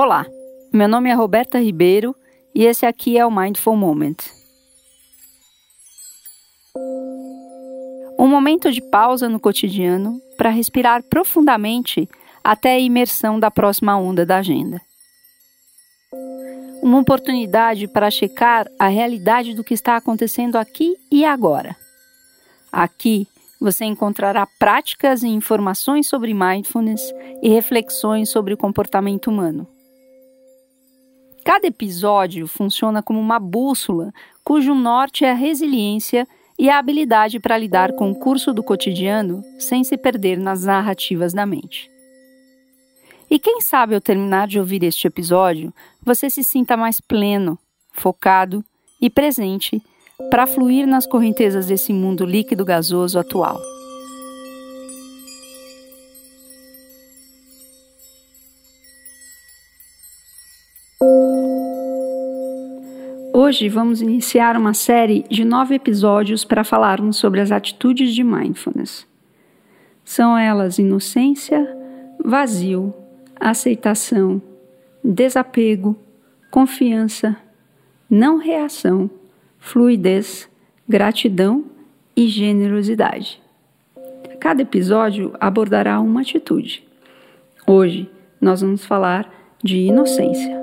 Olá, meu nome é Roberta Ribeiro e esse aqui é o Mindful Moment. Um momento de pausa no cotidiano para respirar profundamente até a imersão da próxima onda da agenda. Uma oportunidade para checar a realidade do que está acontecendo aqui e agora. Aqui você encontrará práticas e informações sobre mindfulness e reflexões sobre o comportamento humano. Cada episódio funciona como uma bússola cujo norte é a resiliência e a habilidade para lidar com o curso do cotidiano sem se perder nas narrativas da mente. E quem sabe ao terminar de ouvir este episódio, você se sinta mais pleno, focado e presente para fluir nas correntezas desse mundo líquido gasoso atual. Hoje vamos iniciar uma série de nove episódios para falarmos sobre as atitudes de mindfulness. São elas inocência, vazio, aceitação, desapego, confiança, não reação, fluidez, gratidão e generosidade. Cada episódio abordará uma atitude. Hoje nós vamos falar de inocência.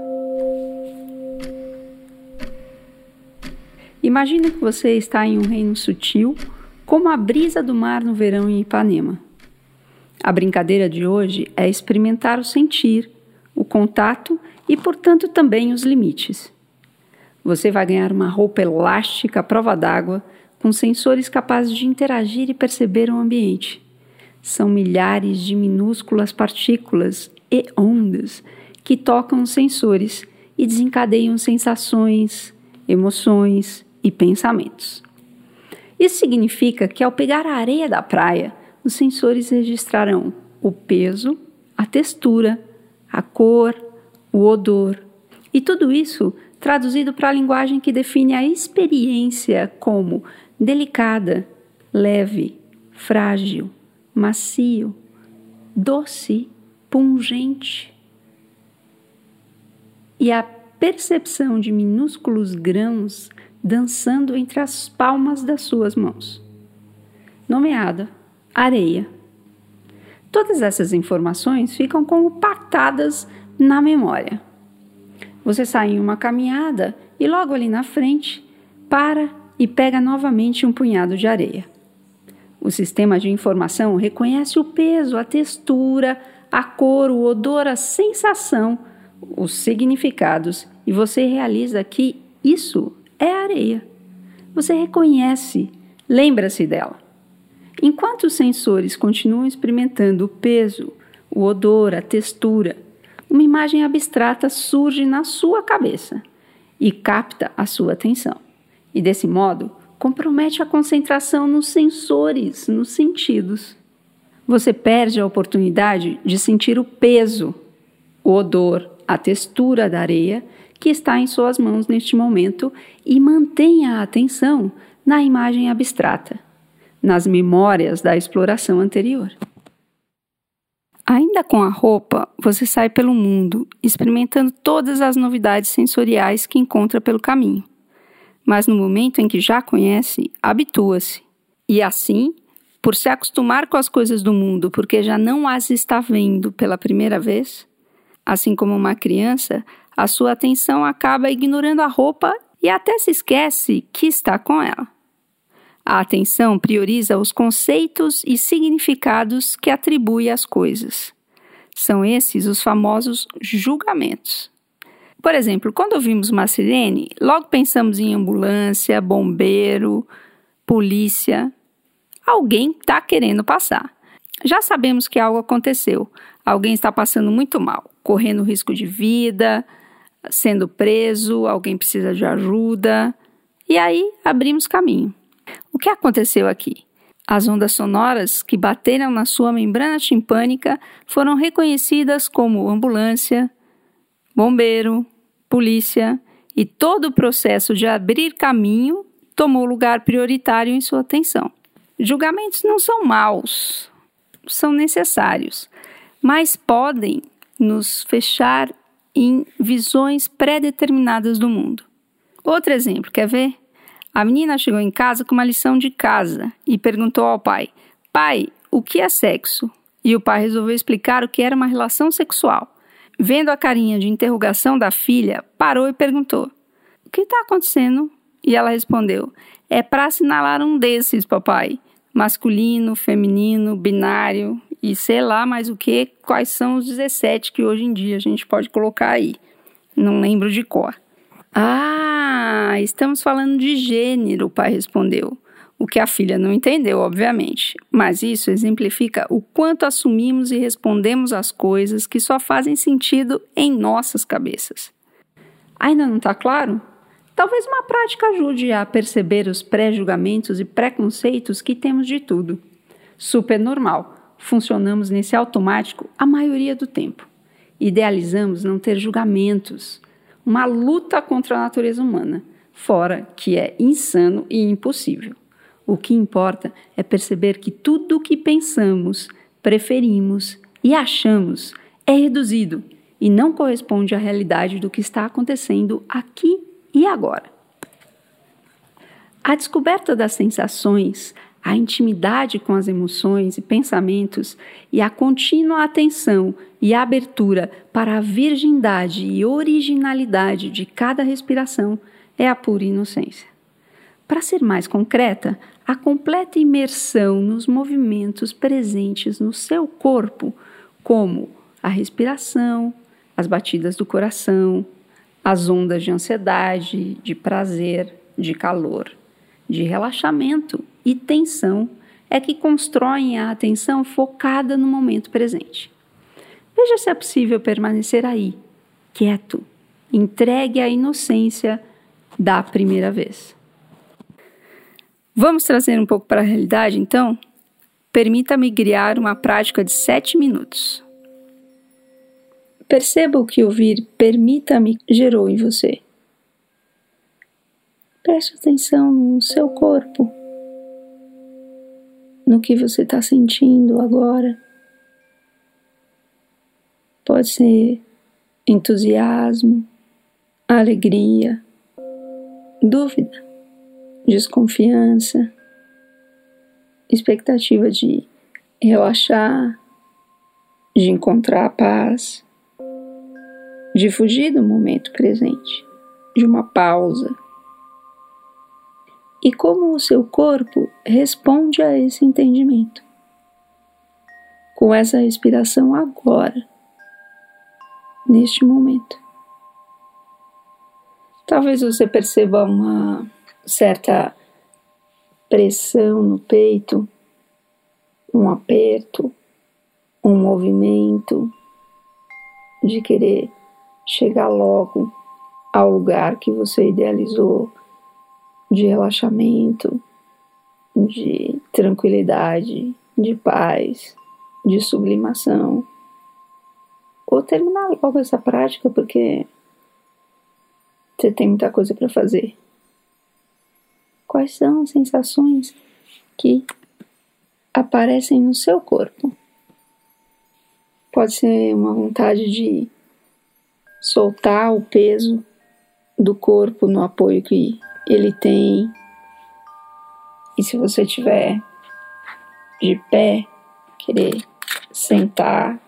Imagine que você está em um reino sutil, como a brisa do mar no verão em Ipanema. A brincadeira de hoje é experimentar o sentir, o contato e, portanto, também os limites. Você vai ganhar uma roupa elástica à prova d'água, com sensores capazes de interagir e perceber o ambiente. São milhares de minúsculas partículas e ondas que tocam os sensores e desencadeiam sensações, emoções, e pensamentos. Isso significa que ao pegar a areia da praia, os sensores registrarão o peso, a textura, a cor, o odor e tudo isso traduzido para a linguagem que define a experiência como delicada, leve, frágil, macio, doce, pungente. E a percepção de minúsculos grãos dançando entre as palmas das suas mãos, nomeada areia. Todas essas informações ficam compactadas na memória. Você sai em uma caminhada e logo ali na frente para e pega novamente um punhado de areia. O sistema de informação reconhece o peso, a textura, a cor, o odor, a sensação, os significados e você realiza que isso é areia. Você reconhece, lembra-se dela. Enquanto os sensores continuam experimentando o peso, o odor, a textura, uma imagem abstrata surge na sua cabeça e capta a sua atenção. E desse modo, compromete a concentração nos sensores, nos sentidos. Você perde a oportunidade de sentir o peso, o odor, a textura da areia que está em suas mãos neste momento e mantenha a atenção na imagem abstrata, nas memórias da exploração anterior. Ainda com a roupa, você sai pelo mundo, experimentando todas as novidades sensoriais que encontra pelo caminho. Mas no momento em que já conhece, habitua-se. E assim, por se acostumar com as coisas do mundo porque já não as está vendo pela primeira vez, assim como uma criança, a sua atenção acaba ignorando a roupa e até se esquece que está com ela. A atenção prioriza os conceitos e significados que atribui às coisas. São esses os famosos julgamentos. Por exemplo, quando ouvimos uma sirene, logo pensamos em ambulância, bombeiro, polícia. Alguém está querendo passar. Já sabemos que algo aconteceu. Alguém está passando muito mal, correndo risco de vida, sendo preso, alguém precisa de ajuda. E aí abrimos caminho. O que aconteceu aqui? As ondas sonoras que bateram na sua membrana timpânica foram reconhecidas como ambulância, bombeiro, polícia e todo o processo de abrir caminho tomou lugar prioritário em sua atenção. Julgamentos não são maus, são necessários, mas podem nos fechar em visões pré-determinadas do mundo. Outro exemplo, quer ver? A menina chegou em casa com uma lição de casa e perguntou ao pai: Pai, o que é sexo? E o pai resolveu explicar o que era uma relação sexual. Vendo a carinha de interrogação da filha, parou e perguntou: O que está acontecendo? E ela respondeu: É para assinalar um desses, papai. Masculino, feminino, binário e sei lá mais o que, quais são os 17 que hoje em dia a gente pode colocar aí. Não lembro de cor. Ah, estamos falando de gênero, o pai respondeu. O que a filha não entendeu, obviamente. Mas isso exemplifica o quanto assumimos e respondemos às coisas que só fazem sentido em nossas cabeças. Ainda não está claro? Talvez uma prática ajude a perceber os pré-julgamentos e preconceitos que temos de tudo. Super normal. Funcionamos nesse automático a maioria do tempo. Idealizamos não ter julgamentos, uma luta contra a natureza humana, fora que é insano e impossível. O que importa é perceber que tudo o que pensamos, preferimos e achamos é reduzido e não corresponde à realidade do que está acontecendo aqui e agora. A descoberta das sensações, a intimidade com as emoções e pensamentos e a contínua atenção e abertura para a virgindade e originalidade de cada respiração é a pura inocência. Para ser mais concreta, a completa imersão nos movimentos presentes no seu corpo, como a respiração, as batidas do coração, as ondas de ansiedade, de prazer, de calor, de relaxamento e tensão, é que constroem a atenção focada no momento presente. Veja se é possível permanecer aí, quieto, entregue à inocência da primeira vez. Vamos trazer um pouco para a realidade, então? Permita-me criar uma prática de sete minutos. Perceba o que ouvir permita-me gerou em você. Preste atenção no seu corpo, no que você está sentindo agora. Pode ser entusiasmo, alegria, dúvida, desconfiança, expectativa de relaxar, de encontrar a paz, de fugir do momento presente, de uma pausa. E como o seu corpo responde a esse entendimento? Com essa respiração agora neste momento. Talvez você perceba uma certa pressão no peito, um aperto, um movimento de querer chegar logo ao lugar que você idealizou de relaxamento, de tranquilidade, de paz, de sublimação ou terminar logo essa prática porque você tem muita coisa para fazer. Quais são as sensações que aparecem no seu corpo? Pode ser uma vontade de soltar o peso do corpo no apoio que ele tem. E se você tiver de pé, querer sentar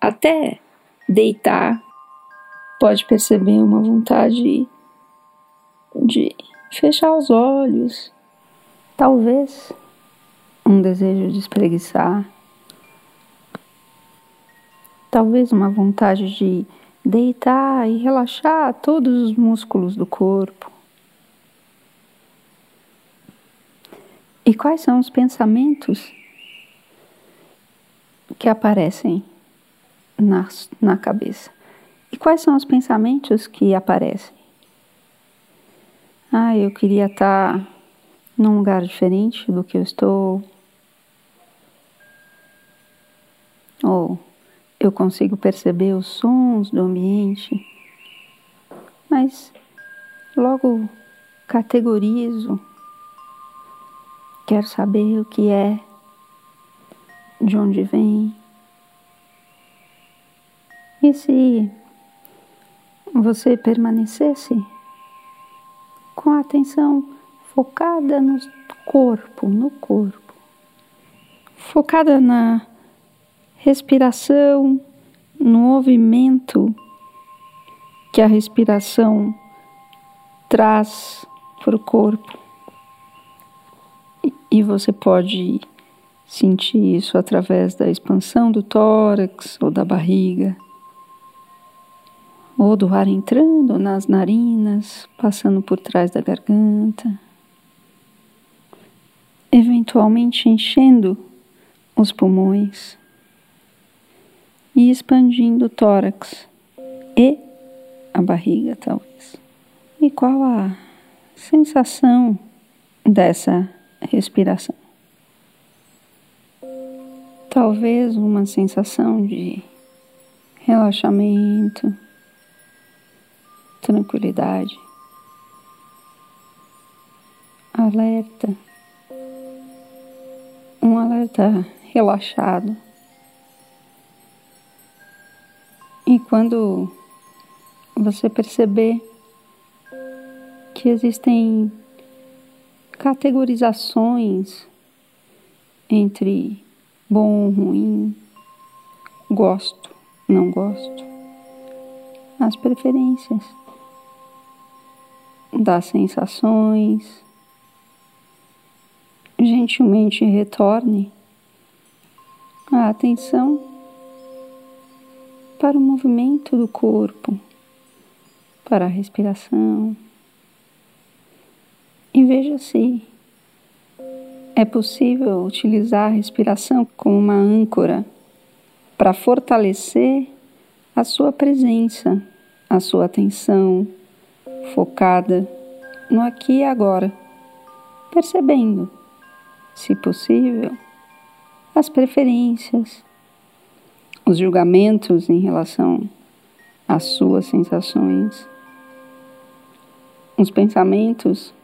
até deitar, pode perceber uma vontade de fechar os olhos, talvez um desejo de espreguiçar, talvez uma vontade de deitar e relaxar todos os músculos do corpo. E quais são os pensamentos que aparecem na, na cabeça. E quais são os pensamentos que aparecem? Ah, eu queria estar num lugar diferente do que eu estou. Ou eu consigo perceber os sons do ambiente, mas logo categorizo. Quero saber o que é, de onde vem, E se você permanecesse com a atenção focada no corpo, no corpo, focada na respiração, no movimento que a respiração traz para o corpo. E você pode sentir isso através da expansão do tórax ou da barriga, ou do ar entrando nas narinas, passando por trás da garganta, eventualmente enchendo os pulmões e expandindo o tórax e a barriga, talvez. E qual a sensação dessa respiração. Talvez uma sensação de relaxamento, tranquilidade, alerta, um alerta relaxado. Quando você perceber que existem categorizações entre bom, ruim, gosto, não gosto, as preferências das sensações. Gentilmente retorne a atenção para o movimento do corpo, para a respiração. E veja se é possível utilizar a respiração como uma âncora para fortalecer a sua presença, a sua atenção focada no aqui e agora, percebendo, se possível, as preferências, os julgamentos em relação às suas sensações, os pensamentos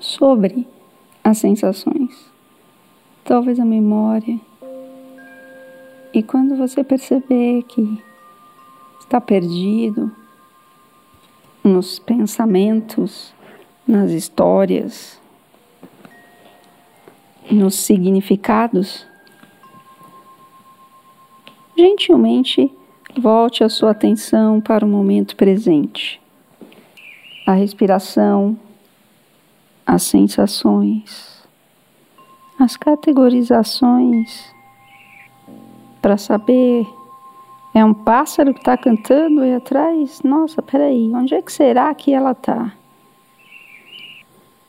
sobre as sensações, talvez a memória. E quando você perceber que está perdido nos pensamentos, nas histórias, nos significados, gentilmente volte a sua atenção para o momento presente. A respiração, as sensações, as categorizações, para saber é um pássaro que está cantando aí atrás? Nossa, peraí, onde é que será que ela está?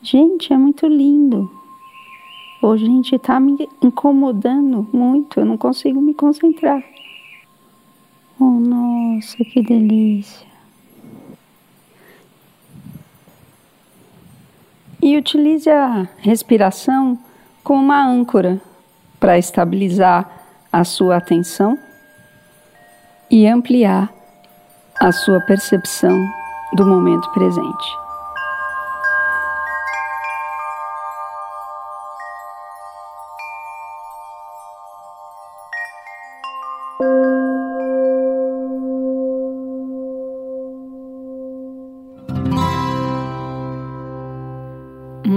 Gente, é muito lindo. Ô, gente, está me incomodando muito, eu não consigo me concentrar. Oh, nossa, que delícia. e utilize a respiração como uma âncora para estabilizar a sua atenção e ampliar a sua percepção do momento presente.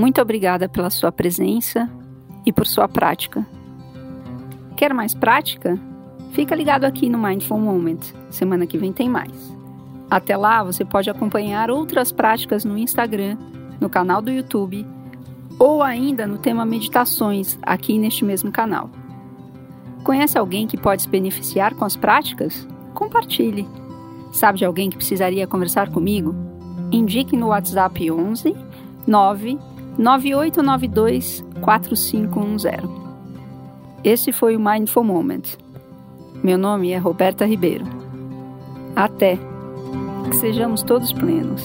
Muito obrigada pela sua presença e por sua prática. Quer mais prática? Fica ligado aqui no Mindful Moment. Semana que vem tem mais. Até lá, você pode acompanhar outras práticas no Instagram, no canal do YouTube ou ainda no tema Meditações aqui neste mesmo canal. Conhece alguém que pode se beneficiar com as práticas? Compartilhe. Sabe de alguém que precisaria conversar comigo? Indique no WhatsApp 11 9 9892 4510. Esse foi o Mindful Moment. Meu nome é Roberta Ribeiro. Até! Que sejamos todos plenos.